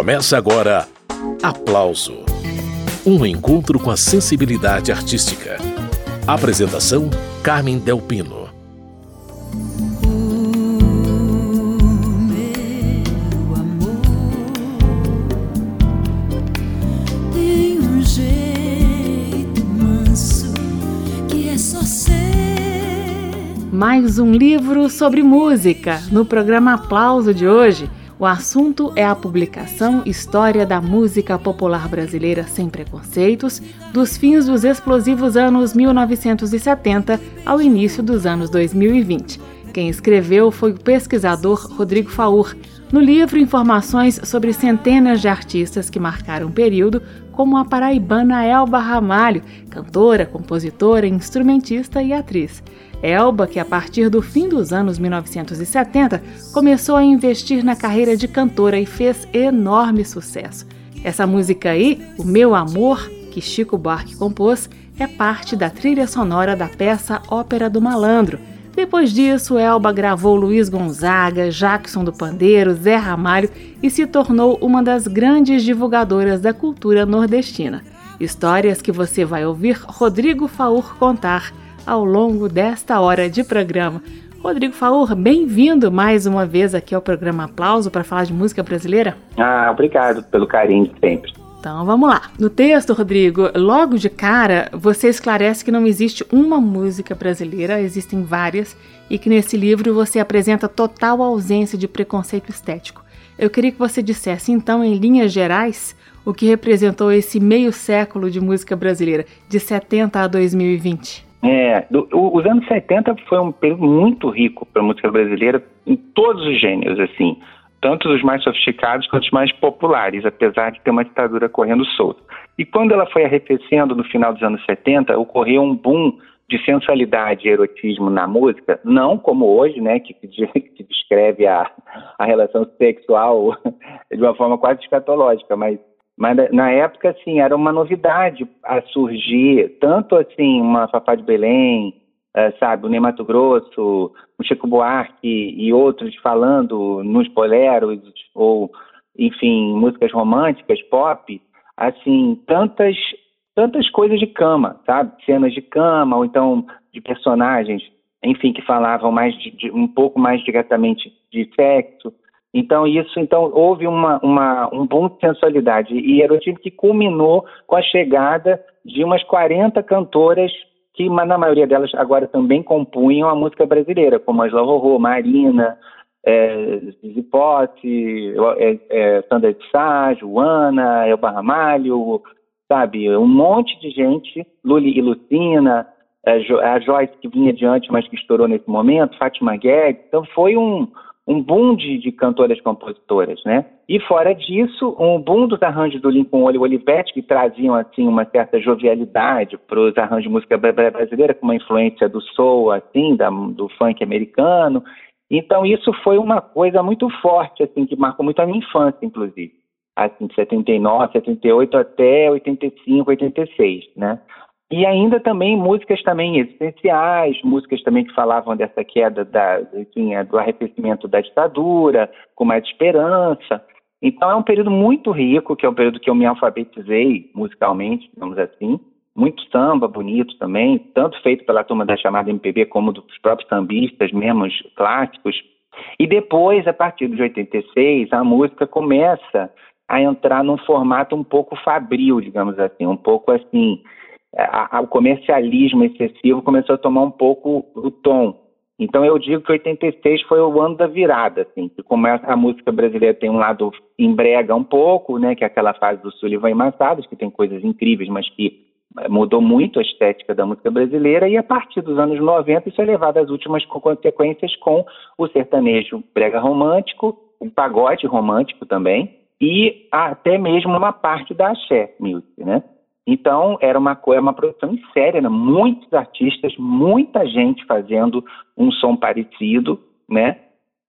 Começa agora Aplauso Um encontro com a sensibilidade artística. Apresentação: Carmen Delpino. mais um livro sobre música no programa Aplauso de hoje. O assunto é a publicação História da Música Popular Brasileira Sem Preconceitos, dos fins dos explosivos anos 1970 ao início dos anos 2020. Quem escreveu foi o pesquisador Rodrigo Faur. No livro, informações sobre centenas de artistas que marcaram o período, como a paraibana Elba Ramalho, cantora, compositora, instrumentista e atriz. Elba, que a partir do fim dos anos 1970 começou a investir na carreira de cantora e fez enorme sucesso. Essa música aí, O Meu Amor, que Chico Buarque compôs, é parte da trilha sonora da peça Ópera do Malandro. Depois disso, Elba gravou Luiz Gonzaga, Jackson do Pandeiro, Zé Ramalho e se tornou uma das grandes divulgadoras da cultura nordestina. Histórias que você vai ouvir Rodrigo Faur contar ao longo desta hora de programa. Rodrigo Faur, bem-vindo mais uma vez aqui ao programa Aplauso para falar de música brasileira. Ah, obrigado pelo carinho de sempre. Então vamos lá. No texto, Rodrigo, logo de cara, você esclarece que não existe uma música brasileira, existem várias, e que nesse livro você apresenta total ausência de preconceito estético. Eu queria que você dissesse, então, em linhas gerais, o que representou esse meio século de música brasileira, de 70 a 2020. É, do, os anos 70 foi um período muito rico para a música brasileira em todos os gêneros, assim, tanto os mais sofisticados quanto os mais populares, apesar de ter uma ditadura correndo solta. E quando ela foi arrefecendo no final dos anos 70, ocorreu um boom de sensualidade e erotismo na música, não como hoje, né, que, que descreve a, a relação sexual de uma forma quase escatológica, mas mas na época, assim, era uma novidade a surgir, tanto assim, uma Fafá de Belém, uh, sabe, o Ney Mato Grosso, o Chico Buarque e outros falando nos boleros, ou, enfim, músicas românticas, pop, assim, tantas, tantas coisas de cama, sabe? Cenas de cama, ou então de personagens, enfim, que falavam mais de, de um pouco mais diretamente de sexo. Então, isso, então, houve uma, uma, um boom de sensualidade. E erotismo que culminou com a chegada de umas 40 cantoras que, na maioria delas, agora também compunham a música brasileira, como Angela Rorô, Marina, é, Zizi Pote, é, é, Sandra de Sá, Joana, Elba Ramalho, sabe, um monte de gente, Luli e Lucina, é, a Joyce que vinha adiante, mas que estourou nesse momento, Fátima Guedes, então foi um um boom de, de cantoras compositoras, né? E fora disso, um boom dos arranjos do Lincoln Olho Olivetti, que traziam, assim, uma certa jovialidade para os arranjos de música brasileira, com uma influência do soul, assim, da, do funk americano. Então, isso foi uma coisa muito forte, assim, que marcou muito a minha infância, inclusive. Assim, de 79, 78 até 85, 86, né? E ainda também músicas também existenciais, músicas também que falavam dessa queda da, enfim, é, do arrefecimento da ditadura, com mais esperança. Então é um período muito rico, que é um período que eu me alfabetizei musicalmente, digamos assim. Muito samba bonito também, tanto feito pela turma da chamada MPB como dos próprios sambistas, mesmo clássicos. E depois, a partir de 86, a música começa a entrar num formato um pouco fabril, digamos assim, um pouco assim, a, a, o comercialismo excessivo começou a tomar um pouco o tom. Então eu digo que 86 foi o ano da virada, assim, que a música brasileira tem um lado embrega um pouco, né, que é aquela fase do Sullivan e Massadas, que tem coisas incríveis, mas que é, mudou muito a estética da música brasileira e a partir dos anos 90 isso é levado às últimas consequências com o sertanejo brega romântico, o pagode romântico também e até mesmo uma parte da axé music, né? Então, era uma, era uma produção em série, né? muitos artistas, muita gente fazendo um som parecido, né?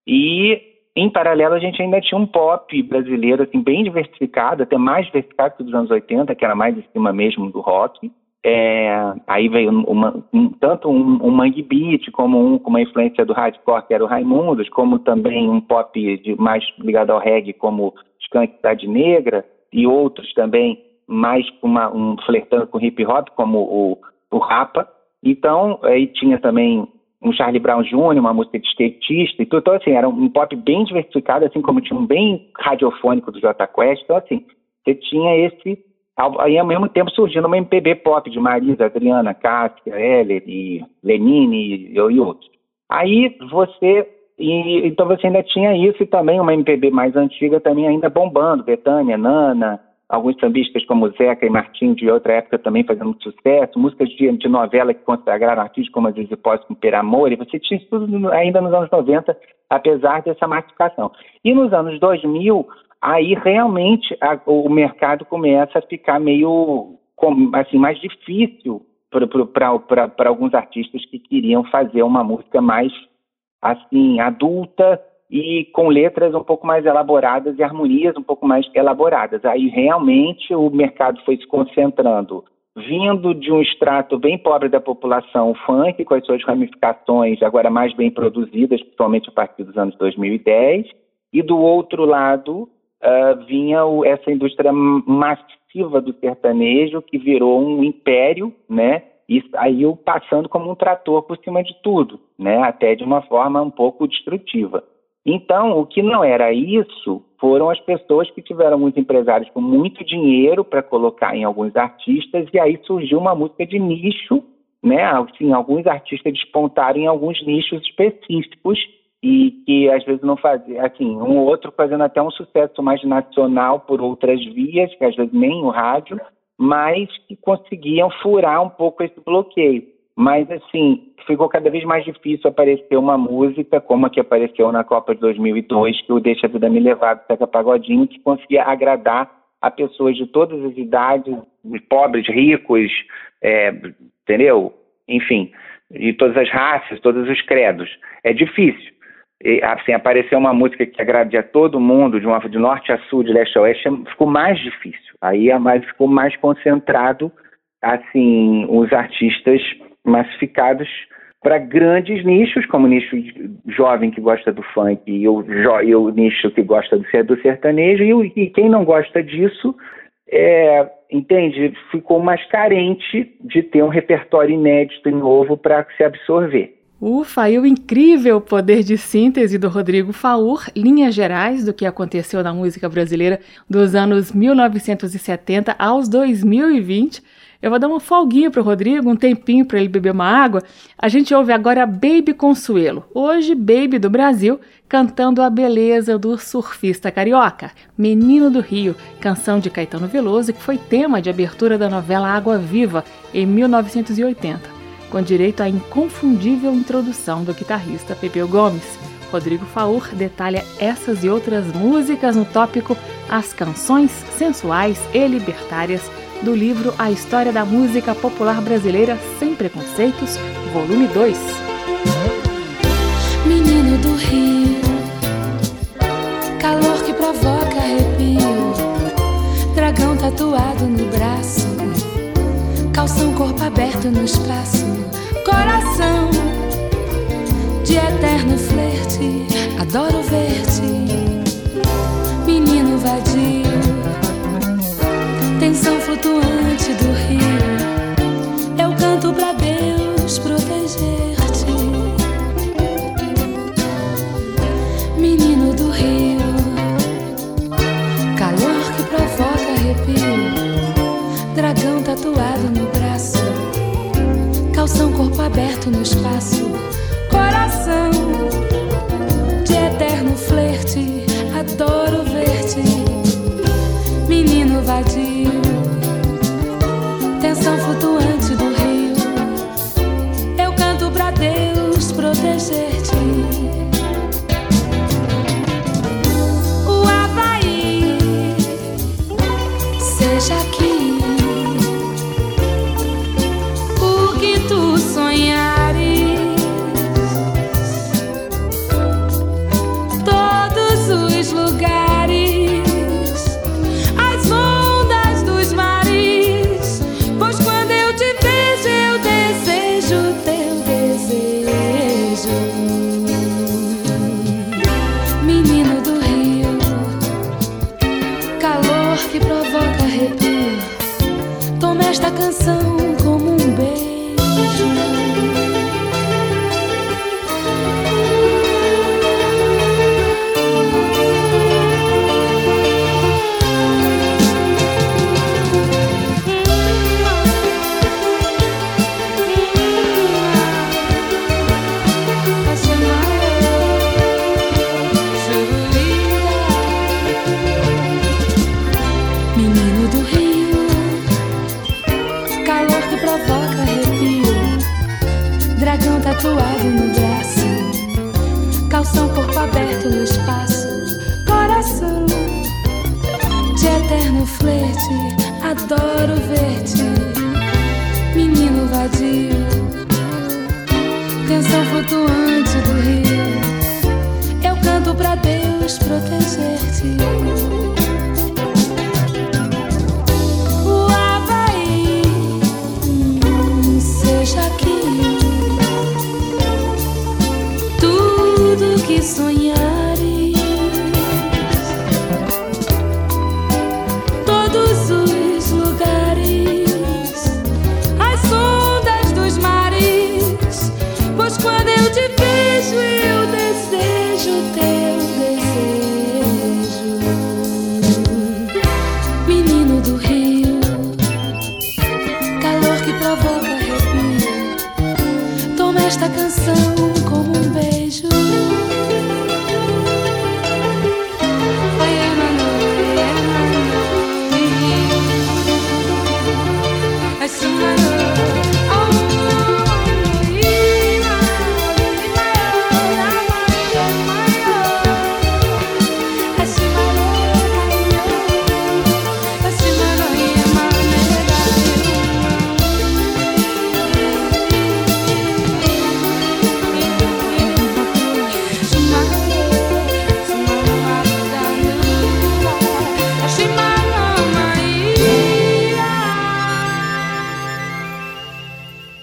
E, em paralelo, a gente ainda tinha um pop brasileiro, assim, bem diversificado, até mais diversificado que dos anos 80, que era mais em cima mesmo do rock. É, aí veio uma, um, tanto um, um mangue beat, como um uma influência do hardcore, que era o Raimundos, como também um pop de, mais ligado ao reggae, como Skank Cidade Negra e outros também mais uma, um flertando com hip hop, como o, o Rapa. Então, aí tinha também um Charlie Brown Jr., uma música de skatista e tudo. Então, assim, era um pop bem diversificado, assim como tinha um bem radiofônico do J Quest. Então, assim, você tinha esse. Aí, ao mesmo tempo, surgindo uma MPB pop de Marisa, Adriana, Cássia, Heller e Lenine e, e outros. Aí você. E, então você ainda tinha isso e também uma MPB mais antiga também ainda bombando, Betânia, Nana, alguns sambistas como Zeca e Martim de outra época também fazendo muito sucesso, músicas de, de novela que consagraram artistas como a Zizi Posse com Per Amor, e você tinha isso tudo ainda nos anos 90, apesar dessa massificação. E nos anos 2000, aí realmente a, o mercado começa a ficar meio assim mais difícil para alguns artistas que queriam fazer uma música mais assim adulta e com letras um pouco mais elaboradas e harmonias um pouco mais elaboradas. Aí realmente o mercado foi se concentrando, vindo de um extrato bem pobre da população, o funk, com as suas ramificações agora mais bem produzidas, principalmente a partir dos anos 2010, e do outro lado uh, vinha o, essa indústria massiva do sertanejo, que virou um império, né? E saiu passando como um trator por cima de tudo, né? Até de uma forma um pouco destrutiva. Então, o que não era isso foram as pessoas que tiveram muitos empresários com muito dinheiro para colocar em alguns artistas, e aí surgiu uma música de nicho, né? Assim, alguns artistas despontaram em alguns nichos específicos e que às vezes não fazia, assim, um ou outro fazendo até um sucesso mais nacional por outras vias, que às vezes nem o rádio, mas que conseguiam furar um pouco esse bloqueio. Mas, assim, ficou cada vez mais difícil aparecer uma música como a que apareceu na Copa de 2002, que o Deixa a Vida Me Levar, do Pagodinho, que conseguia agradar a pessoas de todas as idades, pobres, ricos, é, entendeu? Enfim, de todas as raças, todos os credos. É difícil. E, assim, aparecer uma música que agrade a todo mundo, de, uma, de norte a sul, de leste a oeste, ficou mais difícil. Aí é mais, ficou mais concentrado, assim, os artistas massificados para grandes nichos, como o nicho jovem que gosta do funk e o, e o nicho que gosta do, sertanejo, e, e quem não gosta disso, é, entende, ficou mais carente de ter um repertório inédito e novo para se absorver. Ufa, e o incrível poder de síntese do Rodrigo Faur, linhas gerais do que aconteceu na música brasileira dos anos 1970 aos 2020 eu vou dar uma folguinha pro Rodrigo, um tempinho para ele beber uma água. A gente ouve agora Baby Consuelo. Hoje, Baby do Brasil, cantando a beleza do surfista carioca. Menino do Rio, canção de Caetano Veloso que foi tema de abertura da novela Água Viva em 1980, com direito à inconfundível introdução do guitarrista Pepeu Gomes. Rodrigo Faur detalha essas e outras músicas no tópico As Canções Sensuais e Libertárias do livro A História da Música Popular Brasileira Sem Preconceitos, volume 2. Menino do Rio, calor que provoca arrepio, dragão tatuado no braço, calção corpo aberto no espaço, coração de eterno flerte, adoro ver-te, menino vadio tensão flutuante do rio. Eu canto pra Deus proteger-te, menino do rio. Calor que provoca arrepio, dragão tatuado no braço, calção corpo aberto no espaço, coração de eterno flerte. Adoro ver-te, menino vadio tensão flutuante do rio. Eu canto pra Deus proteger-te. Adoro ver-te, menino vadio, canção flutuante do rio, eu canto pra Deus proteger-te.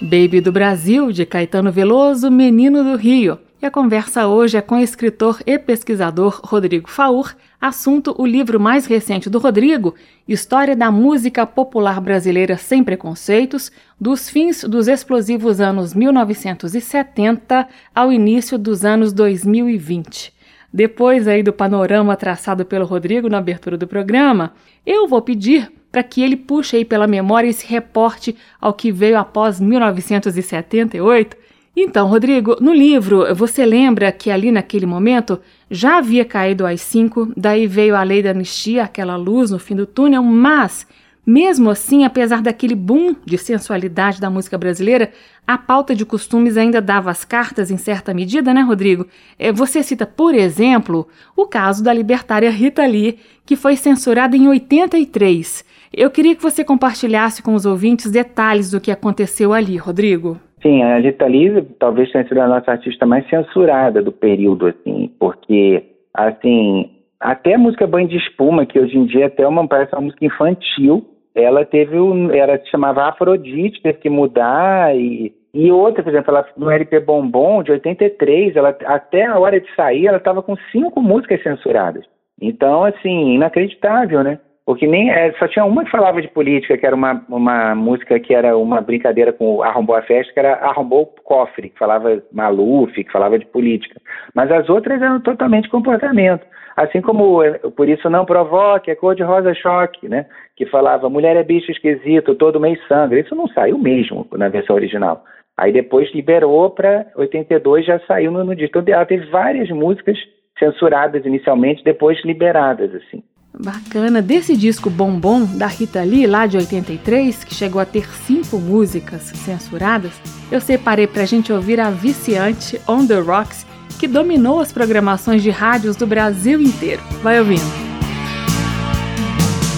Baby do Brasil, de Caetano Veloso, Menino do Rio. E a conversa hoje é com o escritor e pesquisador Rodrigo Faur, assunto o livro mais recente do Rodrigo, História da Música Popular Brasileira Sem Preconceitos, dos fins dos explosivos anos 1970 ao início dos anos 2020. Depois aí do panorama traçado pelo Rodrigo na abertura do programa, eu vou pedir para que ele puxe aí pela memória esse reporte ao que veio após 1978. Então, Rodrigo, no livro, você lembra que ali naquele momento já havia caído às cinco, daí veio a lei da anistia, aquela luz no fim do túnel, mas mesmo assim, apesar daquele boom de sensualidade da música brasileira, a pauta de costumes ainda dava as cartas em certa medida, né, Rodrigo? É, você cita, por exemplo, o caso da libertária Rita Lee, que foi censurada em 83. Eu queria que você compartilhasse com os ouvintes detalhes do que aconteceu ali, Rodrigo. Sim, a Lee talvez tenha sido a nossa artista mais censurada do período, assim, porque, assim, até a música Banho de Espuma, que hoje em dia até uma, parece uma música infantil, ela teve um, ela se chamava Afrodite, teve que mudar e e outra, por exemplo, ela, no LP Bombom de 83, ela até a hora de sair, ela estava com cinco músicas censuradas. Então, assim, inacreditável, né? Porque nem é, só tinha uma que falava de política, que era uma, uma música que era uma brincadeira com Arrombou a Festa, que era Arrombou o Cofre, que falava Maluf, que falava de política. Mas as outras eram totalmente comportamento. Assim como é, Por Isso Não Provoque, é Cor de Rosa Choque, né? Que falava Mulher é bicho esquisito, todo mês sangra. Isso não saiu mesmo na versão original. Aí depois liberou para 82, já saiu no, no disco. Então ela teve várias músicas censuradas inicialmente, depois liberadas, assim. Bacana. Desse disco Bombom, da Rita Lee, lá de 83, que chegou a ter cinco músicas censuradas, eu separei pra gente ouvir a viciante On The Rocks, que dominou as programações de rádios do Brasil inteiro. Vai ouvindo.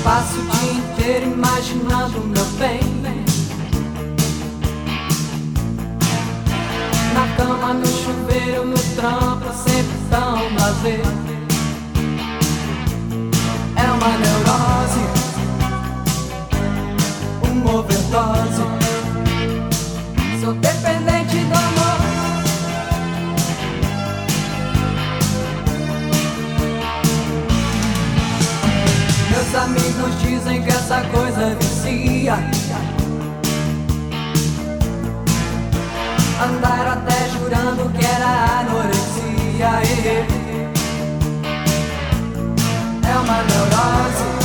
Passo o dia inteiro imaginando meu bem. Na cama, no chuveiro, no trampo, sempre tão lazer é uma neurose, um overdose. Sou dependente do amor. Meus amigos dizem que essa coisa vicia. Andaram até jurando que era anorexia uma neurose.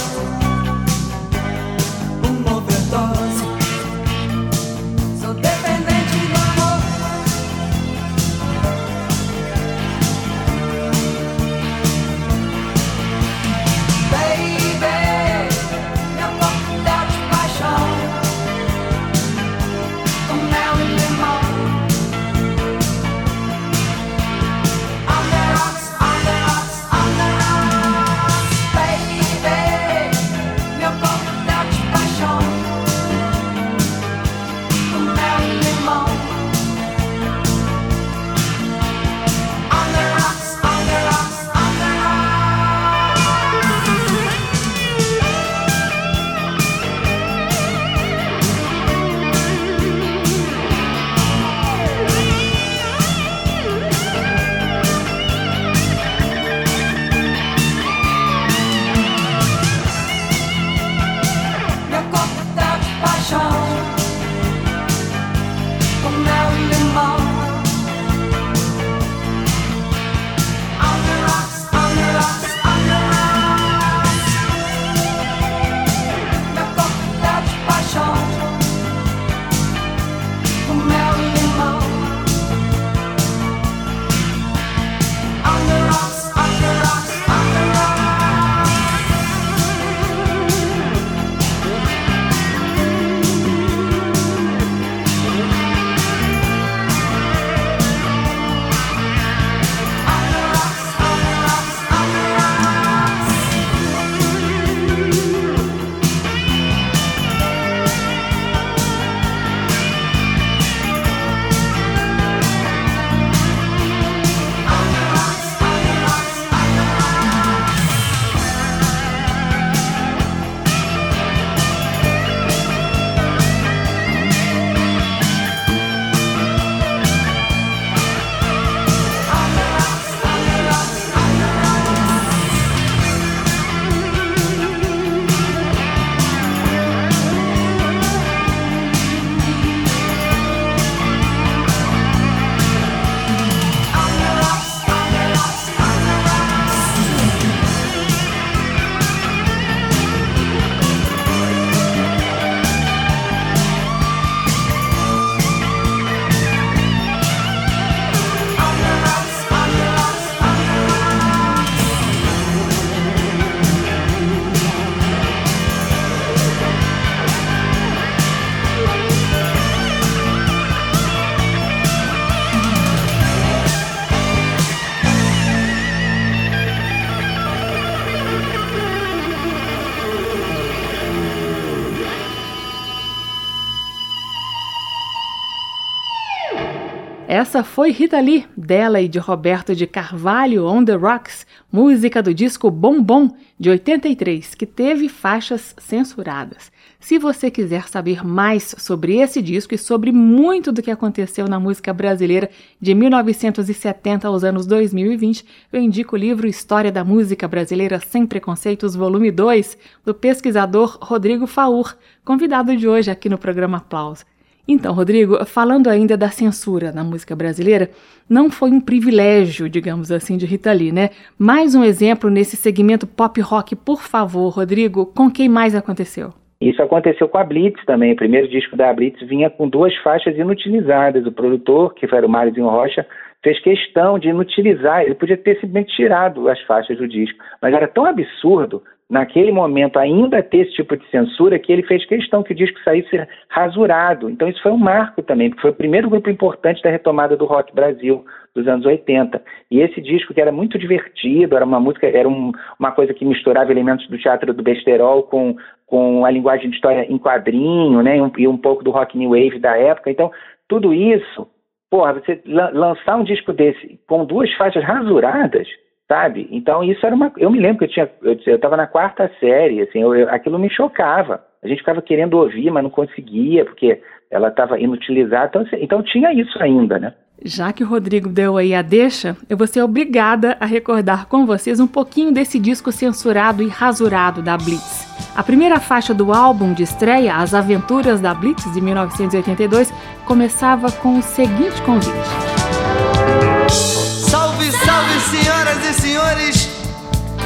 Essa foi Rita Lee, dela e de Roberto de Carvalho, On the Rocks, música do disco Bom Bom, de 83, que teve faixas censuradas. Se você quiser saber mais sobre esse disco e sobre muito do que aconteceu na música brasileira de 1970 aos anos 2020, eu indico o livro História da Música Brasileira Sem Preconceitos, volume 2, do pesquisador Rodrigo Faur, convidado de hoje aqui no programa Aplausos. Então, Rodrigo, falando ainda da censura na música brasileira, não foi um privilégio, digamos assim, de Rita Lee, né? Mais um exemplo nesse segmento pop rock, por favor, Rodrigo, com quem mais aconteceu? Isso aconteceu com a Blitz também. O primeiro disco da Blitz vinha com duas faixas inutilizadas. O produtor, que era o Máriozinho Rocha, fez questão de inutilizar. Ele podia ter simplesmente tirado as faixas do disco, mas era tão absurdo naquele momento ainda ter esse tipo de censura que ele fez questão que o disco saísse rasurado. Então isso foi um marco também, porque foi o primeiro grupo importante da retomada do rock Brasil dos anos 80. E esse disco que era muito divertido, era uma música, era um, uma coisa que misturava elementos do teatro do besterol com, com a linguagem de história em quadrinho, né, e um, e um pouco do rock new wave da época. Então, tudo isso, porra, você lançar um disco desse com duas faixas rasuradas, sabe? Então isso era uma. Eu me lembro que eu tinha, eu estava na quarta série, assim, eu, eu, aquilo me chocava. A gente ficava querendo ouvir, mas não conseguia porque ela estava inutilizada. Então, assim, então tinha isso ainda, né? Já que o Rodrigo deu aí a deixa, eu vou ser obrigada a recordar com vocês um pouquinho desse disco censurado e rasurado da Blitz. A primeira faixa do álbum de estreia, As Aventuras da Blitz, de 1982, começava com o seguinte convite.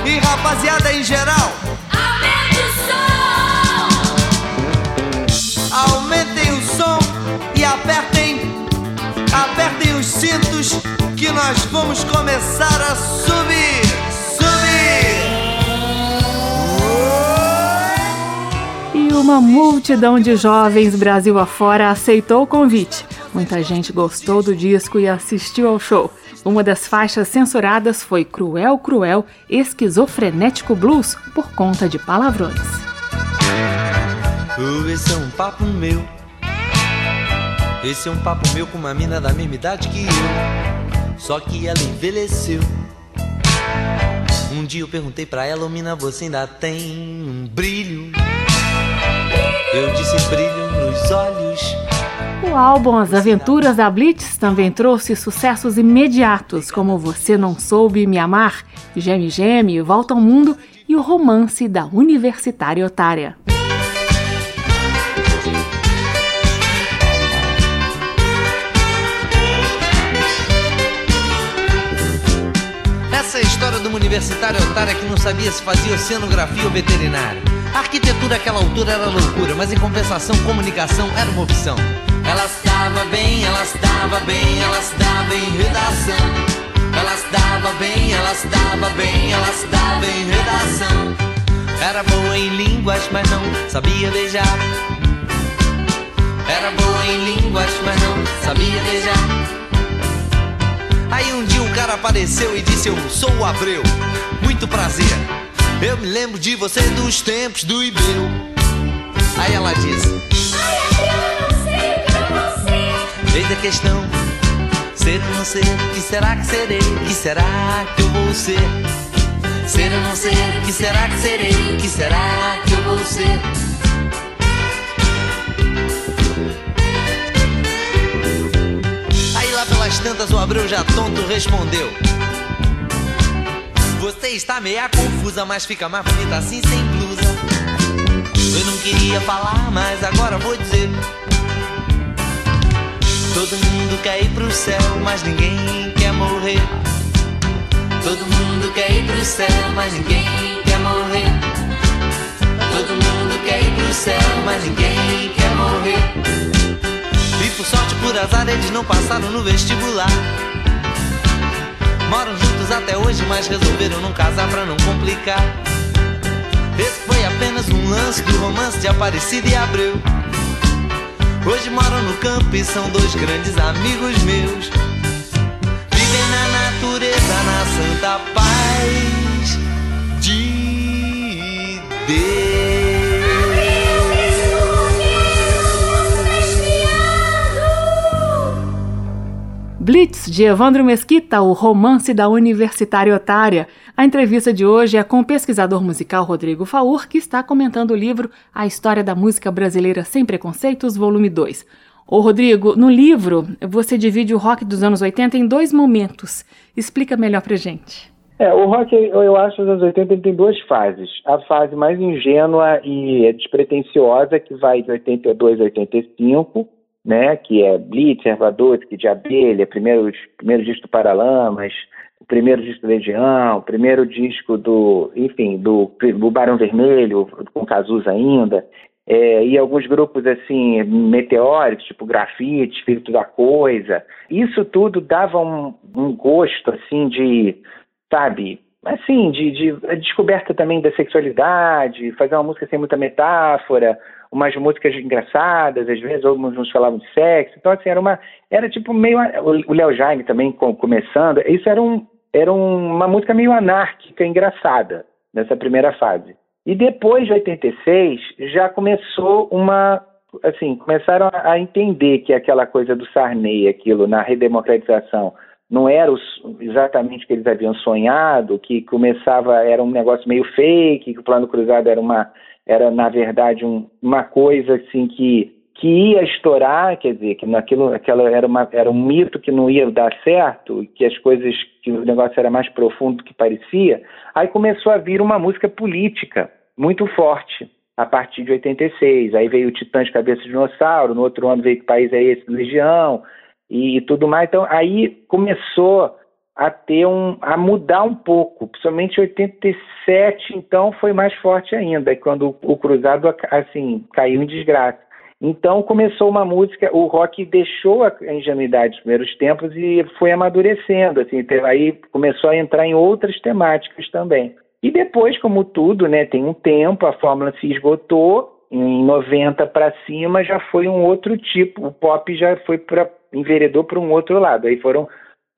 E rapaziada em geral, aumente o som! Aumentem o som e apertem, apertem os cintos que nós vamos começar a subir, subir! E uma multidão de jovens Brasil afora aceitou o convite. Muita gente gostou do disco e assistiu ao show. Uma das faixas censuradas foi Cruel Cruel Esquizofrenético Blues por conta de palavrões. Esse é um papo meu. Esse é um papo meu com uma mina da mesma idade que eu. Só que ela envelheceu. Um dia eu perguntei pra ela, oh, mina, você ainda tem um brilho? Eu disse brilho nos olhos. O álbum As Aventuras da Blitz também trouxe sucessos imediatos, como Você Não Soube Me Amar, Geme Geme, Volta ao Mundo e o romance da Universitária Otária. Essa é a história de uma universitária otária que não sabia se fazia oceanografia ou veterinária. A arquitetura àquela altura era loucura, mas em compensação, comunicação era uma opção. Ela estava bem, ela estava bem, ela estava em redação. Ela estava bem, ela estava bem, ela estava em redação. Era boa em línguas, mas não sabia beijar. Era boa em línguas, mas não sabia beijar. Aí um dia um cara apareceu e disse: Eu sou o Abreu, muito prazer. Eu me lembro de você dos tempos do Ibeu. Aí ela disse: Eis a questão: ser ou não ser, que será que serei? Que será que eu vou ser? Ser ou não ser, que será que serei? Que será que eu vou ser? Aí lá pelas tantas o Abreu já tonto respondeu. Você está meia confusa, mas fica mais bonita assim sem blusa. Eu não queria falar, mas agora vou dizer. Todo mundo quer ir pro céu, mas ninguém quer morrer. Todo mundo quer ir pro céu, mas ninguém quer morrer. Todo mundo quer ir pro céu, mas ninguém quer morrer. E por sorte, por azar, eles não passaram no vestibular. Moram juntos até hoje, mas resolveram não casar pra não complicar. Esse foi apenas um lance do romance de Aparecida e Abreu. Hoje moram no campo e são dois grandes amigos meus. Vivem na natureza, na santa paz de Deus. Blitz, de Evandro Mesquita, o romance da universitária otária. A entrevista de hoje é com o pesquisador musical Rodrigo Faur, que está comentando o livro A História da Música Brasileira Sem Preconceitos, volume 2. Ô Rodrigo, no livro você divide o rock dos anos 80 em dois momentos. Explica melhor pra gente. É, o rock, eu acho, nos anos 80 tem duas fases. A fase mais ingênua e despretensiosa, que vai de 82 a 85, né, que é Blitz, Ervadotsky, de Abelha, primeiro, primeiro disco do Paralamas, o primeiro disco do Legião, o primeiro disco do, enfim, do, do Barão Vermelho, com Cazuza ainda, é, e alguns grupos assim, meteóricos, tipo grafite, espírito da coisa. Isso tudo dava um, um gosto, assim, de, sabe, assim, de, de descoberta também da sexualidade, fazer uma música sem muita metáfora, umas músicas engraçadas, às vezes alguns falavam de sexo. Então, assim, era uma. Era tipo meio. O Léo Jaime também começando. Isso era, um, era uma música meio anárquica, engraçada, nessa primeira fase. E depois de 86, já começou uma. Assim, começaram a entender que aquela coisa do Sarney, aquilo na redemocratização, não era exatamente o que eles haviam sonhado, que começava, era um negócio meio fake, que o plano cruzado era uma era na verdade um, uma coisa assim que que ia estourar, quer dizer, que naquilo aquela era, uma, era um mito que não ia dar certo, que as coisas, que o negócio era mais profundo do que parecia, aí começou a vir uma música política muito forte a partir de 86. Aí veio o Titãs de Cabeça de Dinossauro, no outro ano veio Que País é Esse? Legião e, e tudo mais. Então aí começou a ter um a mudar um pouco, principalmente em 87, então foi mais forte ainda, quando o cruzado assim caiu em desgraça. Então começou uma música, o rock deixou a ingenuidade dos primeiros tempos e foi amadurecendo, assim, aí começou a entrar em outras temáticas também. E depois, como tudo, né, tem um tempo, a fórmula se esgotou, em 90 para cima já foi um outro tipo, o pop já foi para enveredou para um outro lado. Aí foram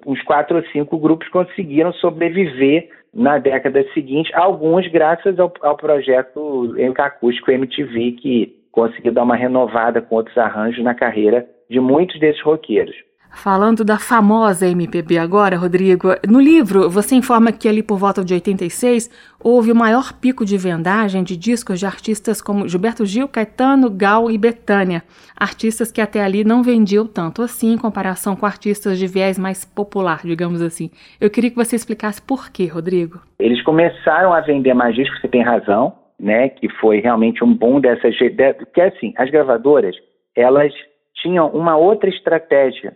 uns quatro ou cinco grupos conseguiram sobreviver na década seguinte, alguns graças ao, ao projeto acústico MTV, que conseguiu dar uma renovada com outros arranjos na carreira de muitos desses roqueiros. Falando da famosa MPB agora, Rodrigo, no livro você informa que ali por volta de 86 houve o maior pico de vendagem de discos de artistas como Gilberto Gil, Caetano, Gal e Betânia, artistas que até ali não vendiam tanto assim em comparação com artistas de viés mais popular, digamos assim. Eu queria que você explicasse por quê, Rodrigo. Eles começaram a vender mais discos, você tem razão, né, que foi realmente um boom dessas, que assim, as gravadoras, elas tinham uma outra estratégia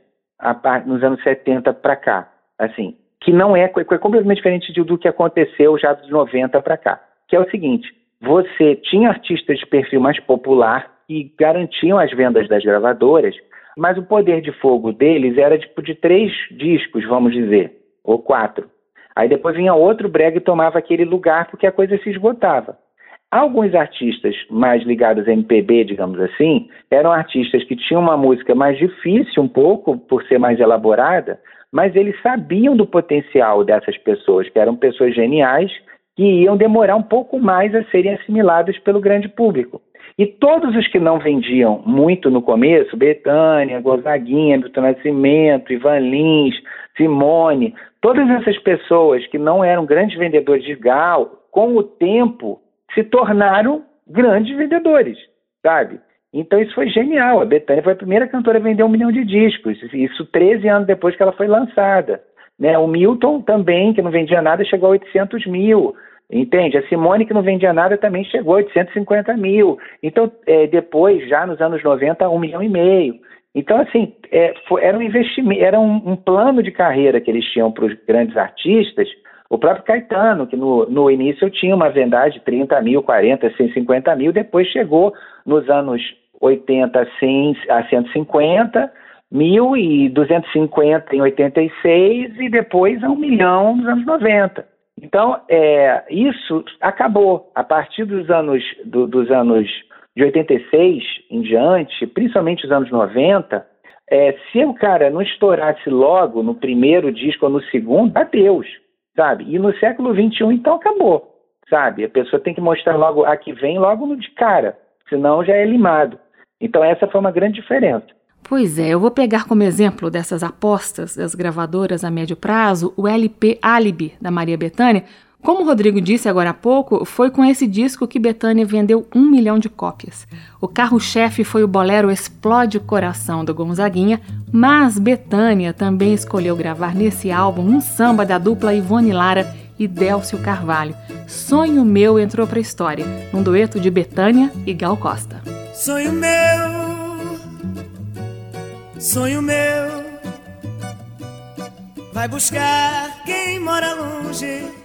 nos anos 70 para cá, assim, que não é, é completamente diferente do que aconteceu já dos 90 para cá, que é o seguinte, você tinha artistas de perfil mais popular que garantiam as vendas das gravadoras, mas o poder de fogo deles era tipo de três discos, vamos dizer, ou quatro. Aí depois vinha outro brega e tomava aquele lugar porque a coisa se esgotava. Alguns artistas mais ligados a MPB, digamos assim, eram artistas que tinham uma música mais difícil um pouco, por ser mais elaborada, mas eles sabiam do potencial dessas pessoas, que eram pessoas geniais, que iam demorar um pouco mais a serem assimiladas pelo grande público. E todos os que não vendiam muito no começo, Betânia, Gonzaguinha, Milton Nascimento, Ivan Lins, Simone, todas essas pessoas que não eram grandes vendedores de gal, com o tempo se tornaram grandes vendedores, sabe? Então isso foi genial. A Bethânia foi a primeira cantora a vender um milhão de discos, isso 13 anos depois que ela foi lançada. Né? O Milton também, que não vendia nada, chegou a 800 mil. Entende? A Simone, que não vendia nada, também chegou a 850 mil. Então, é, depois, já nos anos 90, um milhão e meio. Então, assim, é, foi, era um investimento, era um, um plano de carreira que eles tinham para os grandes artistas, o próprio Caetano, que no, no início tinha uma vendagem de 30 mil, 40, 150 mil, depois chegou nos anos 80 a 150 mil e 250 em 86 e depois a um milhão nos anos 90. Então, é, isso acabou. A partir dos anos, do, dos anos de 86 em diante, principalmente os anos 90, é, se o cara não estourasse logo no primeiro disco ou no segundo, adeus sabe? E no século XXI, então, acabou, sabe? A pessoa tem que mostrar logo a que vem logo de cara, senão já é limado. Então, essa foi uma grande diferença. Pois é, eu vou pegar como exemplo dessas apostas das gravadoras a médio prazo o LP Alibi da Maria Bethânia, como o Rodrigo disse agora há pouco, foi com esse disco que Betânia vendeu um milhão de cópias. O carro-chefe foi o bolero Explode o Coração do Gonzaguinha, mas Betânia também escolheu gravar nesse álbum um samba da dupla Ivone Lara e Délcio Carvalho. Sonho Meu entrou para história, um dueto de Betânia e Gal Costa. Sonho meu, sonho meu, vai buscar quem mora longe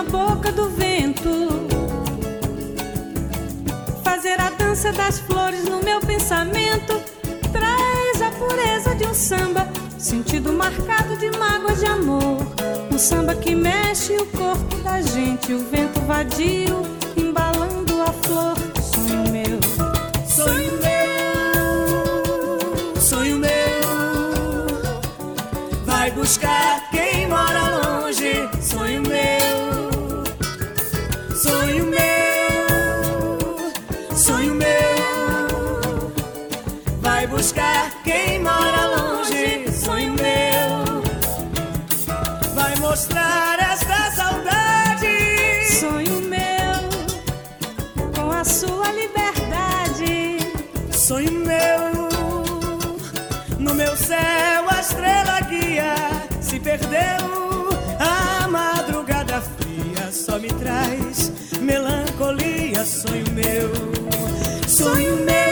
na boca do vento. Fazer a dança das flores no meu pensamento traz a pureza de um samba, sentido marcado de mágoas de amor samba que mexe o corpo da gente, o vento vadio só me traz melancolia, sonho meu, sonho meu,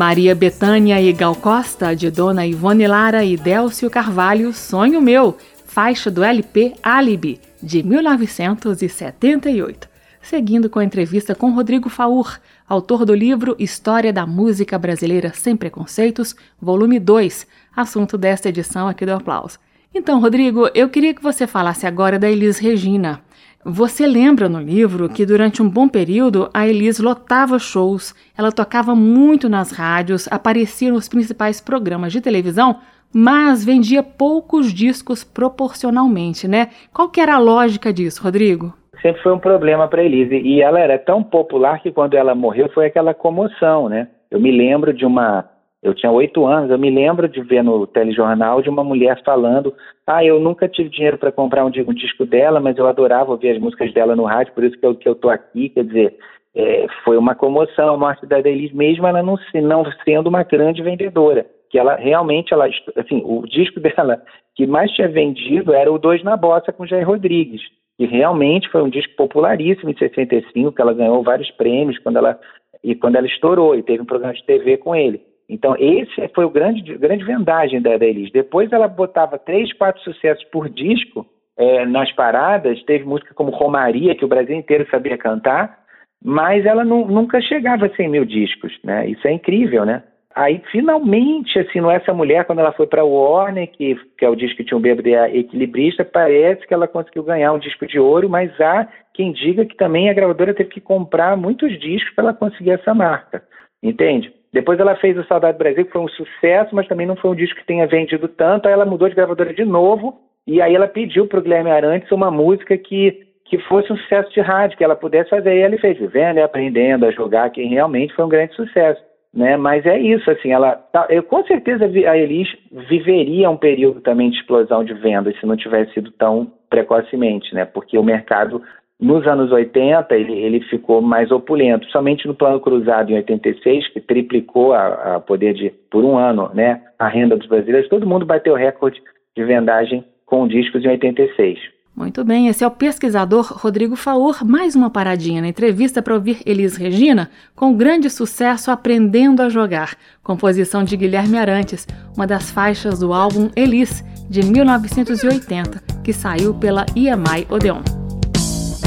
Maria Betânia e Gal Costa, de Dona Ivone Lara e Délcio Carvalho, Sonho Meu, faixa do LP Alibi, de 1978. Seguindo com a entrevista com Rodrigo Faur, autor do livro História da Música Brasileira Sem Preconceitos, volume 2, assunto desta edição aqui do Aplauso. Então, Rodrigo, eu queria que você falasse agora da Elis Regina. Você lembra no livro que durante um bom período a Elis lotava shows, ela tocava muito nas rádios, aparecia nos principais programas de televisão, mas vendia poucos discos proporcionalmente, né? Qual que era a lógica disso, Rodrigo? Sempre foi um problema para Elis e ela era tão popular que quando ela morreu foi aquela comoção, né? Eu me lembro de uma eu tinha oito anos, eu me lembro de ver no telejornal de uma mulher falando: Ah, eu nunca tive dinheiro para comprar um, um, disco dela, mas eu adorava ouvir as músicas dela no rádio, por isso que eu, que eu aqui. Quer dizer, é, foi uma comoção a morte da Elis, mesmo ela não, não sendo uma grande vendedora. Que ela realmente, ela, assim, o disco dela que mais tinha vendido era o Dois na Bossa com Jair Rodrigues, que realmente foi um disco popularíssimo em 65, que ela ganhou vários prêmios quando ela, e quando ela estourou, e teve um programa de TV com ele. Então, esse foi o grande, grande vendagem da, Elis. Depois ela botava três, quatro sucessos por disco é, nas paradas, teve música como Romaria, que o Brasil inteiro sabia cantar, mas ela nunca chegava a 100 mil discos, né? Isso é incrível, né? Aí, finalmente, assim, não essa mulher, quando ela foi para Warner, que, que é o disco que tinha um bêbado equilibrista, parece que ela conseguiu ganhar um disco de ouro, mas há quem diga que também a gravadora teve que comprar muitos discos para ela conseguir essa marca, entende? Depois ela fez o Saudade Brasil, que foi um sucesso, mas também não foi um disco que tenha vendido tanto. Aí ela mudou de gravadora de novo e aí ela pediu para o Guilherme Arantes uma música que, que fosse um sucesso de rádio, que ela pudesse fazer. E ele fez Vivendo e Aprendendo a Jogar, que realmente foi um grande sucesso. Né? Mas é isso, assim, ela, tá, eu com certeza a Elis viveria um período também de explosão de vendas se não tivesse sido tão precocemente, né? Porque o mercado nos anos 80, ele, ele ficou mais opulento, somente no plano cruzado em 86, que triplicou a, a poder de, por um ano, né, a renda dos brasileiros. Todo mundo bateu recorde de vendagem com discos em 86. Muito bem, esse é o pesquisador Rodrigo Faur. Mais uma paradinha na entrevista para ouvir Elis Regina com grande sucesso Aprendendo a Jogar, composição de Guilherme Arantes, uma das faixas do álbum Elis, de 1980, que saiu pela EMI Odeon.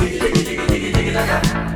diggy diggy diggy diggy diggy diggy.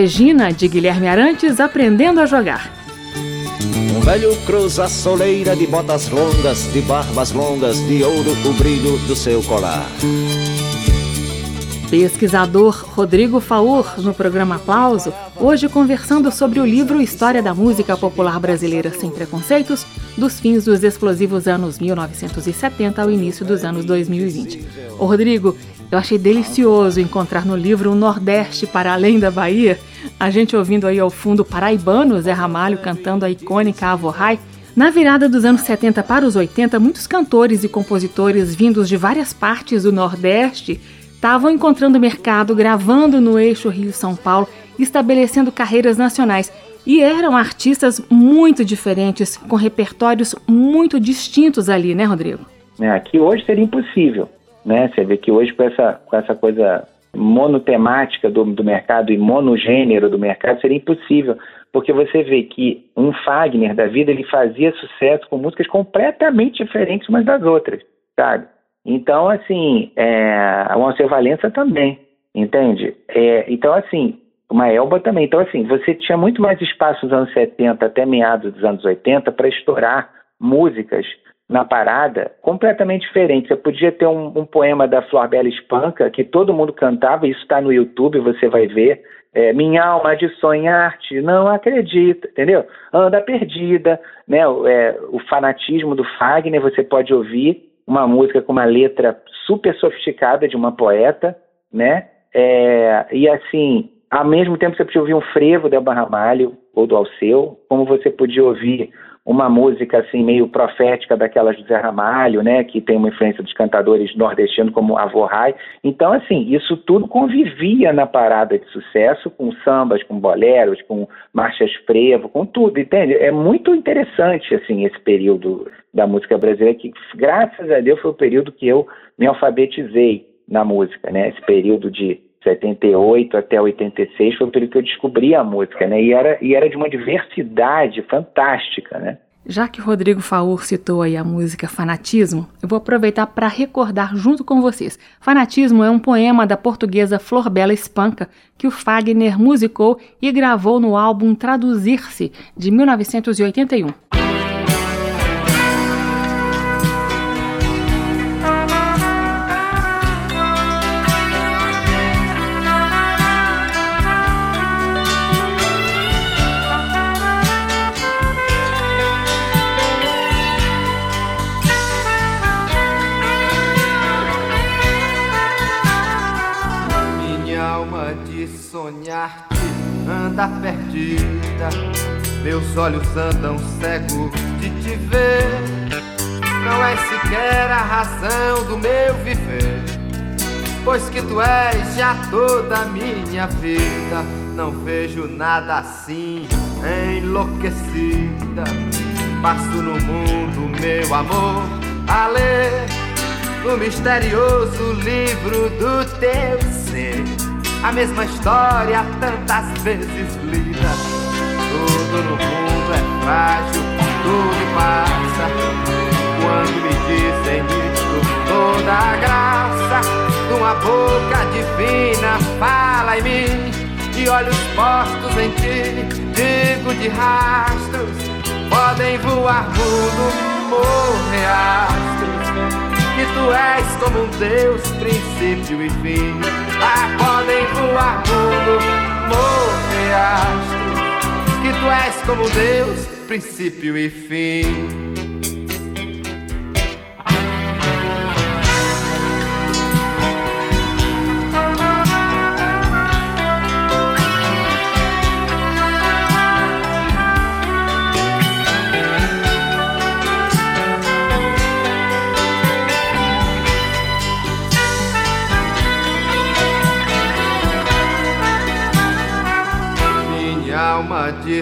Regina, de Guilherme Arantes, aprendendo a jogar. Um velho cruza a soleira de botas longas, de barbas longas, de ouro o brilho do seu colar. Pesquisador Rodrigo Faur, no programa Aplauso, hoje conversando sobre o livro História da Música Popular Brasileira Sem Preconceitos, dos fins dos explosivos anos 1970 ao início dos anos 2020. Ô Rodrigo, eu achei delicioso encontrar no livro o Nordeste para além da Bahia, a gente ouvindo aí ao fundo paraibano Zé Ramalho cantando a icônica Avorrai. Na virada dos anos 70 para os 80, muitos cantores e compositores vindos de várias partes do Nordeste estavam encontrando mercado, gravando no eixo Rio-São Paulo, estabelecendo carreiras nacionais. E eram artistas muito diferentes, com repertórios muito distintos ali, né, Rodrigo? É, aqui hoje seria impossível, né? Você vê que hoje com essa, com essa coisa monotemática do, do mercado e monogênero do mercado seria impossível, porque você vê que um Fagner da vida ele fazia sucesso com músicas completamente diferentes umas das outras, sabe? Então, assim, é, o Alceu Valença também, entende? É, então, assim, uma Elba também. Então, assim, você tinha muito mais espaço nos anos 70 até meados dos anos 80 para estourar músicas na parada completamente diferentes. Você podia ter um, um poema da Flor Bela Espanca que todo mundo cantava, isso está no YouTube, você vai ver. É, minha alma de sonhar-te não acredita, entendeu? Anda perdida, né? É, o fanatismo do Fagner, você pode ouvir uma música com uma letra super sofisticada de uma poeta, né? É, e assim, ao mesmo tempo você podia ouvir um frevo da Barramalho ou do Alceu, como você podia ouvir uma música assim meio profética daquelas do Zé Ramalho, né, que tem uma influência dos cantadores nordestinos como Avô Rai. Então, assim, isso tudo convivia na parada de sucesso com sambas, com boleros, com marchas frevo, com tudo, entende? É muito interessante, assim, esse período da música brasileira que, graças a Deus, foi o período que eu me alfabetizei na música, né? Esse período de 78 até 86 foi o período que eu descobri a música, né? E era, e era de uma diversidade fantástica, né? Já que Rodrigo Faur citou aí a música Fanatismo, eu vou aproveitar para recordar junto com vocês. Fanatismo é um poema da portuguesa Flor Bela Espanca que o Fagner musicou e gravou no álbum Traduzir-se, de 1981. Anda perdida, meus olhos andam cegos de te ver. Não é sequer a razão do meu viver, pois que tu és já toda a minha vida. Não vejo nada assim, enlouquecida. Passo no mundo, meu amor, a ler o misterioso livro do teu ser a mesma história tantas vezes lida. Tudo no mundo é frágil, tudo passa. Quando me dizem isso, toda a graça de uma boca divina fala em mim e olhos postos em ti, digo de rastros, podem voar mundo, morrer astros que tu és como um Deus, princípio e fim. Lá podem voar tudo, morrer astros, que tu és como Deus, princípio e fim.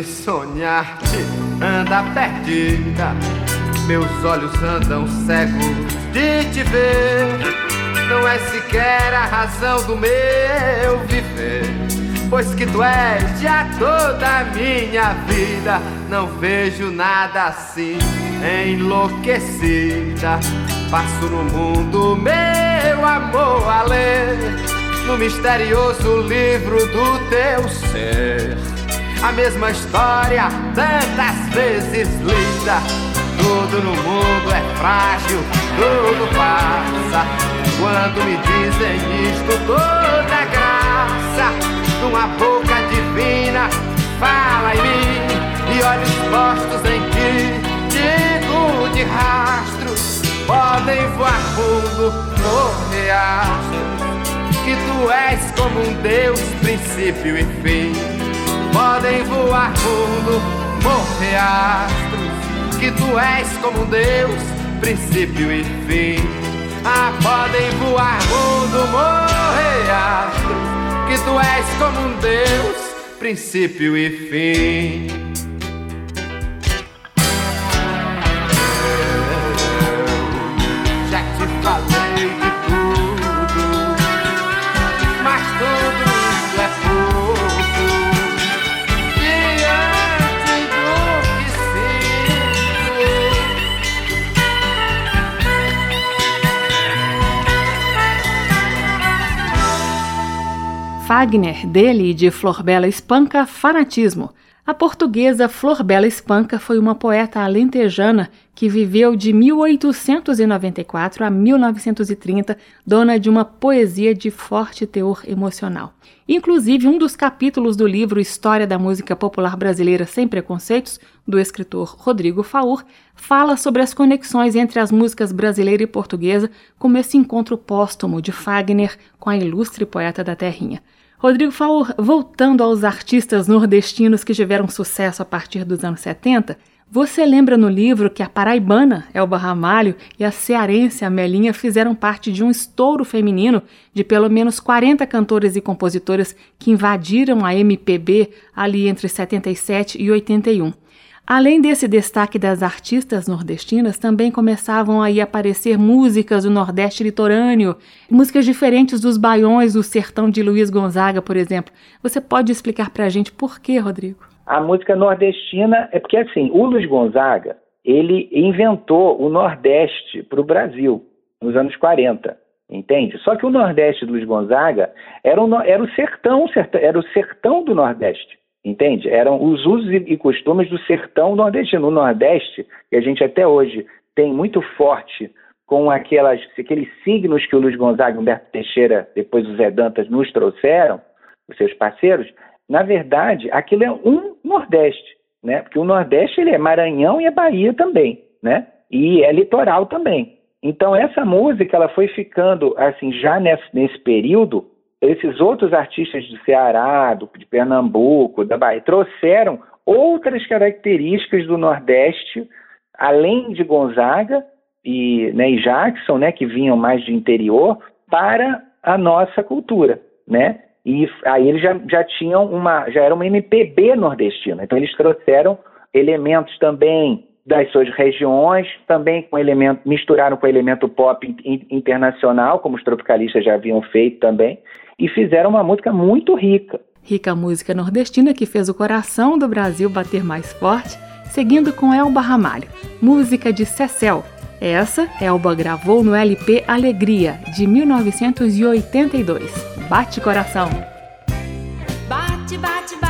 Sonhar-te anda perdida. Meus olhos andam cegos de te ver. Não é sequer a razão do meu viver. Pois que tu és já toda a minha vida. Não vejo nada assim, enlouquecida. Passo no mundo, meu amor, a ler no misterioso livro do teu ser. A mesma história, tantas vezes lida. Tudo no mundo é frágil, tudo passa. Quando me dizem isto, toda é graça, numa boca divina, fala em mim e olhos postos em ti, digo de rastros, podem voar fundo, morrer astros, que tu és como um Deus, princípio e fim. Podem voar fundo, morrer astros, que tu és como Deus, princípio e fim. Ah, podem voar mundo, morrer astros, que tu és como um Deus, princípio e fim. Fagner, dele e de Florbela Espanca, Fanatismo. A portuguesa Florbela Espanca foi uma poeta alentejana que viveu de 1894 a 1930, dona de uma poesia de forte teor emocional. Inclusive, um dos capítulos do livro História da Música Popular Brasileira Sem Preconceitos, do escritor Rodrigo Faur, fala sobre as conexões entre as músicas brasileira e portuguesa, como esse encontro póstumo de Fagner com a ilustre poeta da terrinha. Rodrigo Faur, voltando aos artistas nordestinos que tiveram sucesso a partir dos anos 70, você lembra no livro que a paraibana Elba Ramalho e a cearense Amelinha fizeram parte de um estouro feminino de pelo menos 40 cantores e compositoras que invadiram a MPB ali entre 77 e 81. Além desse destaque das artistas nordestinas, também começavam a aparecer músicas do Nordeste litorâneo, músicas diferentes dos baiões do sertão de Luiz Gonzaga, por exemplo. Você pode explicar para a gente por quê, Rodrigo? A música nordestina é porque assim, o Luiz Gonzaga, ele inventou o Nordeste para o Brasil nos anos 40, entende? Só que o Nordeste do Luiz Gonzaga era, era o sertão, era o sertão do Nordeste entende? Eram os usos e costumes do sertão nordestino. No Nordeste, que a gente até hoje tem muito forte com aquelas, aqueles signos que o Luiz Gonzaga e Humberto Teixeira, depois o Zé Dantas, nos trouxeram, os seus parceiros, na verdade, aquilo é um Nordeste, né? Porque o Nordeste ele é Maranhão e é Bahia também, né? E é litoral também. Então essa música ela foi ficando assim já nesse, nesse período esses outros artistas do Ceará, do, de Pernambuco, da Bahia, trouxeram outras características do Nordeste, além de Gonzaga e, né, e Jackson, né, que vinham mais de interior, para a nossa cultura, né? E aí eles já, já tinham uma, já era uma MPB nordestina, então eles trouxeram elementos também das suas regiões, também com elemento, misturaram com elemento pop internacional, como os tropicalistas já haviam feito também, e fizeram uma música muito rica. Rica música nordestina que fez o coração do Brasil bater mais forte, seguindo com Elba Ramalho, música de Cecel. Essa Elba gravou no LP Alegria, de 1982. Bate coração! Bate, bate, bate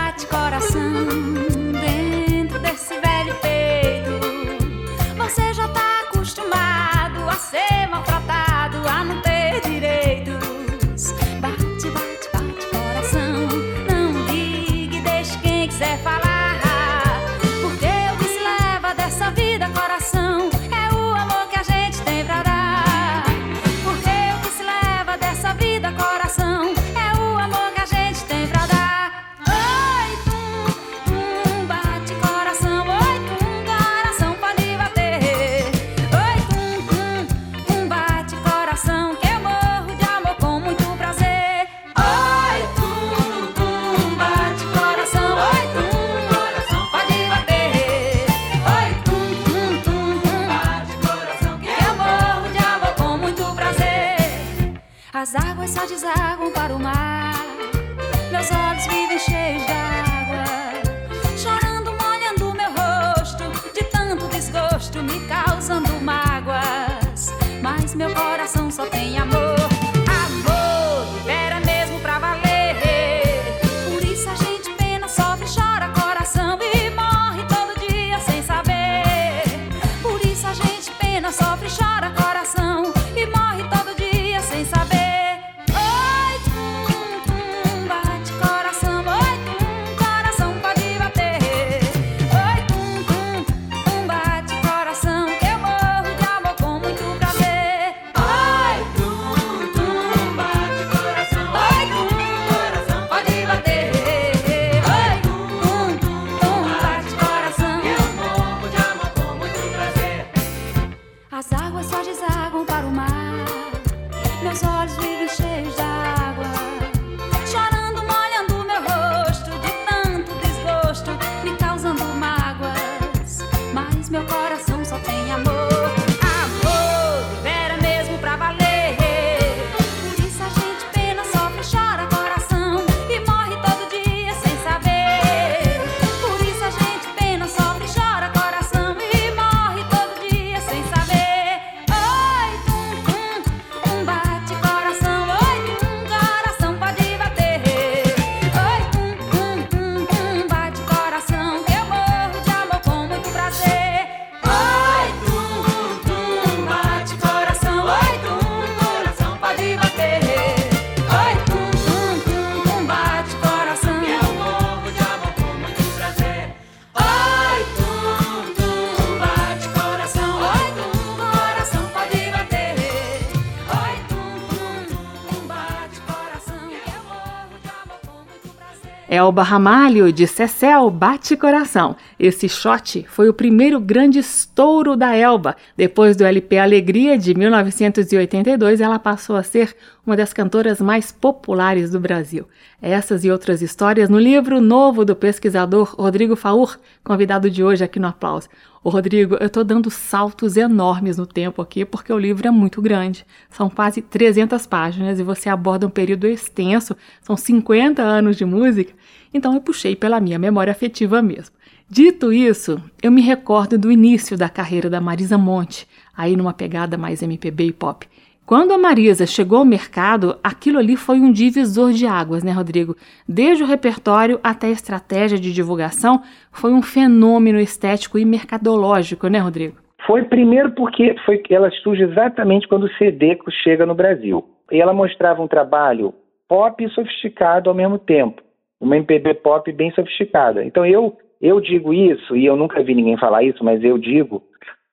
Elba Ramalho, de Cecel, Bate Coração. Esse shot foi o primeiro grande estouro da Elba. Depois do LP Alegria, de 1982, ela passou a ser uma das cantoras mais populares do Brasil. Essas e outras histórias no livro novo do pesquisador Rodrigo Faur, convidado de hoje aqui no Aplauso. Ô Rodrigo, eu estou dando saltos enormes no tempo aqui porque o livro é muito grande. São quase 300 páginas e você aborda um período extenso, são 50 anos de música, então eu puxei pela minha memória afetiva mesmo. Dito isso, eu me recordo do início da carreira da Marisa Monte, aí numa pegada mais MPB e pop. Quando a Marisa chegou ao mercado, aquilo ali foi um divisor de águas, né, Rodrigo? Desde o repertório até a estratégia de divulgação, foi um fenômeno estético e mercadológico, né, Rodrigo? Foi primeiro porque foi, ela surge exatamente quando o CD chega no Brasil. E ela mostrava um trabalho pop e sofisticado ao mesmo tempo. Uma MPB pop bem sofisticada. Então eu, eu digo isso, e eu nunca vi ninguém falar isso, mas eu digo,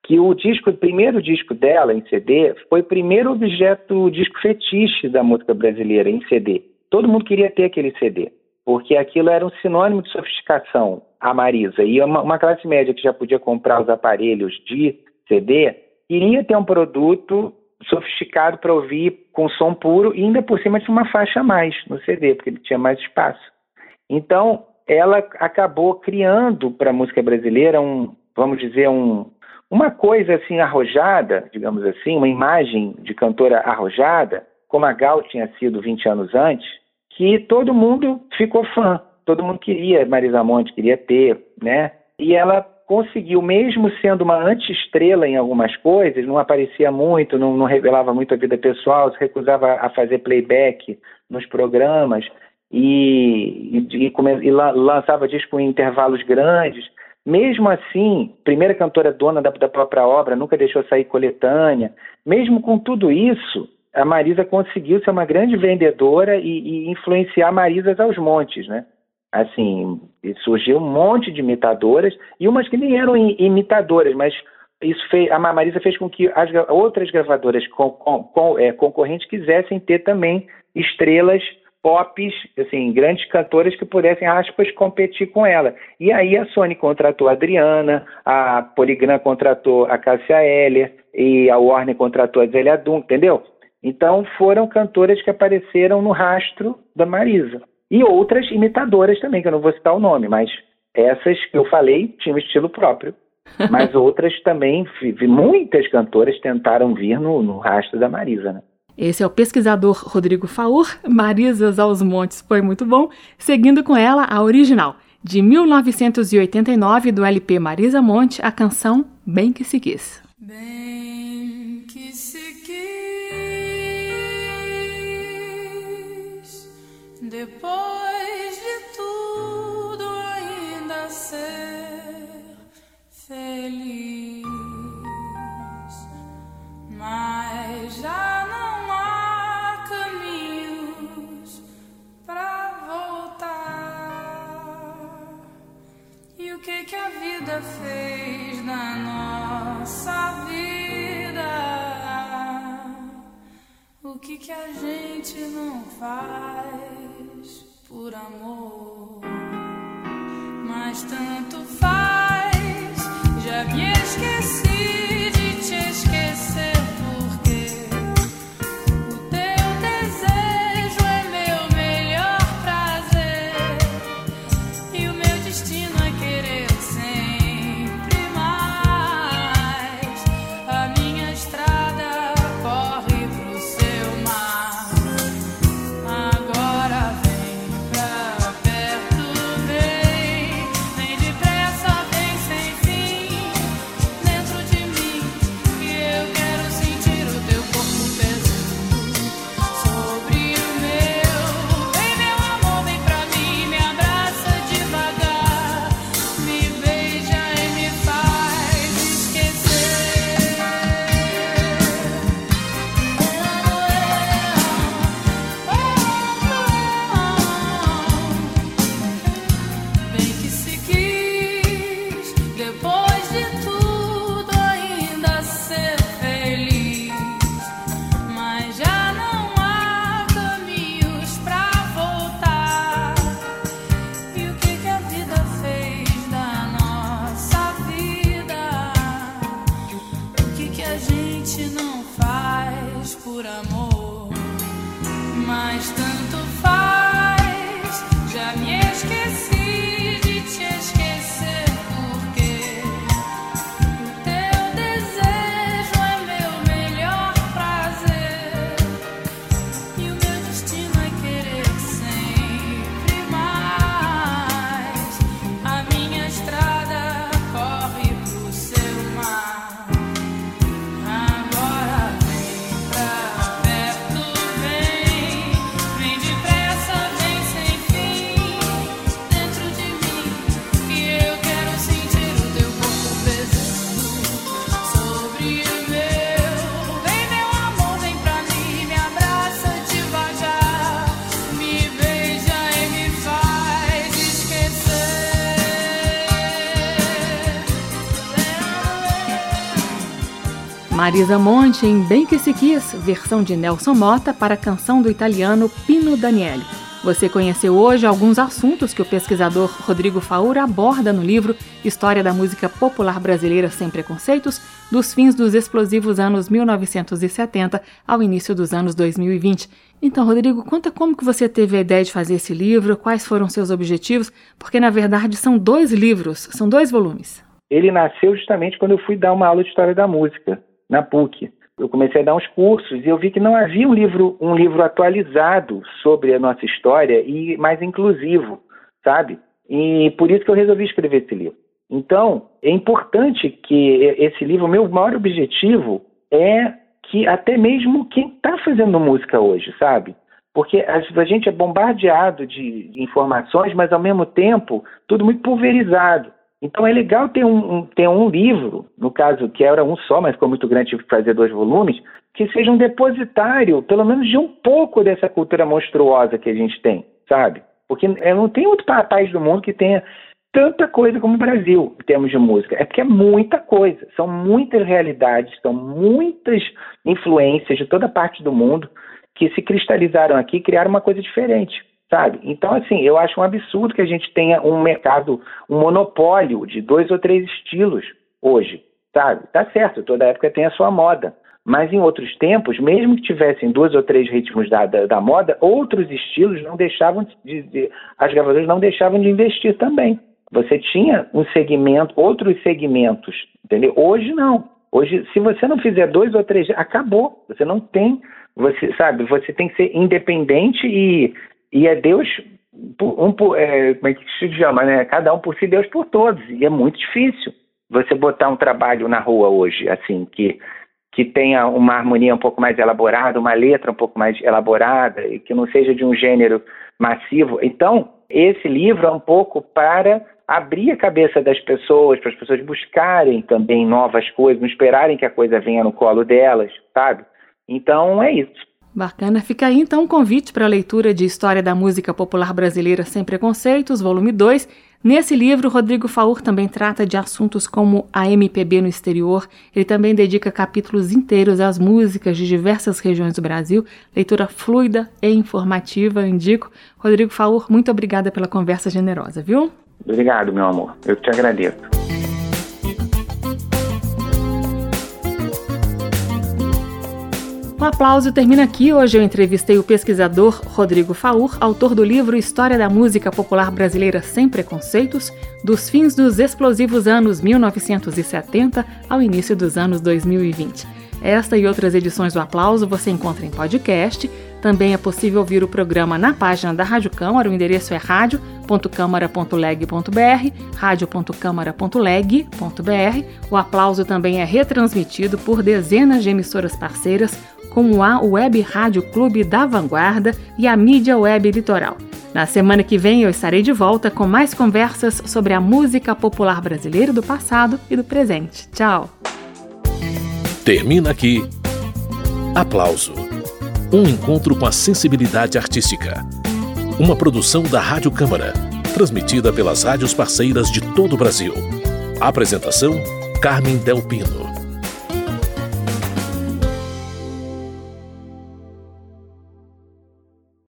que o disco, o primeiro disco dela em CD, foi o primeiro objeto, o disco fetiche da música brasileira em CD. Todo mundo queria ter aquele CD, porque aquilo era um sinônimo de sofisticação, a Marisa. E uma, uma classe média que já podia comprar os aparelhos de CD, queria ter um produto sofisticado para ouvir com som puro e ainda por cima tinha uma faixa a mais no CD, porque ele tinha mais espaço. Então, ela acabou criando para a música brasileira um, vamos dizer, um, uma coisa assim arrojada, digamos assim, uma imagem de cantora arrojada, como a Gal tinha sido 20 anos antes, que todo mundo ficou fã, todo mundo queria, Marisa Monte queria ter, né? E ela conseguiu, mesmo sendo uma anti-estrela em algumas coisas, não aparecia muito, não, não, revelava muito a vida pessoal, se recusava a fazer playback nos programas e, e, e, e lançava disco em intervalos grandes. Mesmo assim, primeira cantora dona da, da própria obra, nunca deixou sair coletânea. Mesmo com tudo isso, a Marisa conseguiu ser uma grande vendedora e, e influenciar Marisas aos montes, né? Assim, surgiu um monte de imitadoras e umas que nem eram imitadoras, mas isso fez, a Marisa fez com que as outras gravadoras com, com, com, é, concorrentes quisessem ter também estrelas pops, assim, grandes cantoras que pudessem, aspas, competir com ela. E aí a Sony contratou a Adriana, a Polygram contratou a Cássia Eller e a Warner contratou a Zélia Duncan, entendeu? Então foram cantoras que apareceram no rastro da Marisa. E outras imitadoras também, que eu não vou citar o nome, mas essas que eu falei tinham estilo próprio. Mas outras também, muitas cantoras tentaram vir no, no rastro da Marisa, né? Esse é o pesquisador Rodrigo Faur, Marisas aos Montes, foi muito bom. Seguindo com ela, a original, de 1989, do LP Marisa Monte, a canção Bem Que Se Quis. Bem que se quis, depois de tudo ainda ser feliz, mas já que que a vida fez na nossa vida? O que que a gente não faz por amor? Mas tanto faz, Marisa Monte em Bem Que Se Quis, versão de Nelson Mota para a canção do italiano Pino Daniele. Você conheceu hoje alguns assuntos que o pesquisador Rodrigo Faura aborda no livro História da Música Popular Brasileira Sem Preconceitos, dos fins dos explosivos anos 1970 ao início dos anos 2020. Então, Rodrigo, conta como que você teve a ideia de fazer esse livro, quais foram seus objetivos, porque na verdade são dois livros, são dois volumes. Ele nasceu justamente quando eu fui dar uma aula de História da Música na PUC eu comecei a dar uns cursos e eu vi que não havia um livro, um livro atualizado sobre a nossa história e mais inclusivo, sabe? E por isso que eu resolvi escrever esse livro. Então, é importante que esse livro, meu maior objetivo é que até mesmo quem está fazendo música hoje, sabe? Porque a gente é bombardeado de informações, mas ao mesmo tempo tudo muito pulverizado. Então é legal ter um, ter um livro, no caso que era um só, mas ficou muito grande, tive que fazer dois volumes, que seja um depositário, pelo menos de um pouco dessa cultura monstruosa que a gente tem, sabe? Porque não tem outro país do mundo que tenha tanta coisa como o Brasil em termos de música. É porque é muita coisa, são muitas realidades, são muitas influências de toda parte do mundo que se cristalizaram aqui e criaram uma coisa diferente sabe? Então, assim, eu acho um absurdo que a gente tenha um mercado, um monopólio de dois ou três estilos hoje, sabe? Tá certo, toda época tem a sua moda. Mas em outros tempos, mesmo que tivessem dois ou três ritmos da, da, da moda, outros estilos não deixavam de, de, as gravadoras não deixavam de investir também. Você tinha um segmento, outros segmentos, entendeu? Hoje não. Hoje, se você não fizer dois ou três, acabou. Você não tem, você sabe, você tem que ser independente e e é Deus, um, é, como é que se chama, né? Cada um por si, Deus por todos. E é muito difícil você botar um trabalho na rua hoje, assim, que, que tenha uma harmonia um pouco mais elaborada, uma letra um pouco mais elaborada, e que não seja de um gênero massivo. Então, esse livro é um pouco para abrir a cabeça das pessoas, para as pessoas buscarem também novas coisas, não esperarem que a coisa venha no colo delas, sabe? Então, é isso. Bacana. Fica aí então um convite para a leitura de História da Música Popular Brasileira Sem Preconceitos, volume 2. Nesse livro, Rodrigo Faur também trata de assuntos como a MPB no exterior. Ele também dedica capítulos inteiros às músicas de diversas regiões do Brasil. Leitura fluida e informativa, indico. Rodrigo Faur, muito obrigada pela conversa generosa, viu? Obrigado, meu amor. Eu te agradeço. O aplauso termina aqui. Hoje eu entrevistei o pesquisador Rodrigo Faur, autor do livro História da Música Popular Brasileira Sem Preconceitos, dos fins dos explosivos anos 1970 ao início dos anos 2020. Esta e outras edições do Aplauso você encontra em podcast. Também é possível ouvir o programa na página da Rádio Câmara. O endereço é radio.câmara.leg.br, radio.câmara.leg.br. O aplauso também é retransmitido por dezenas de emissoras parceiras como a Web Rádio Clube da Vanguarda e a Mídia Web Litoral. Na semana que vem eu estarei de volta com mais conversas sobre a música popular brasileira do passado e do presente. Tchau! Termina aqui. Aplauso. Um encontro com a sensibilidade artística. Uma produção da Rádio Câmara, transmitida pelas rádios parceiras de todo o Brasil. Apresentação: Carmen Del Pino.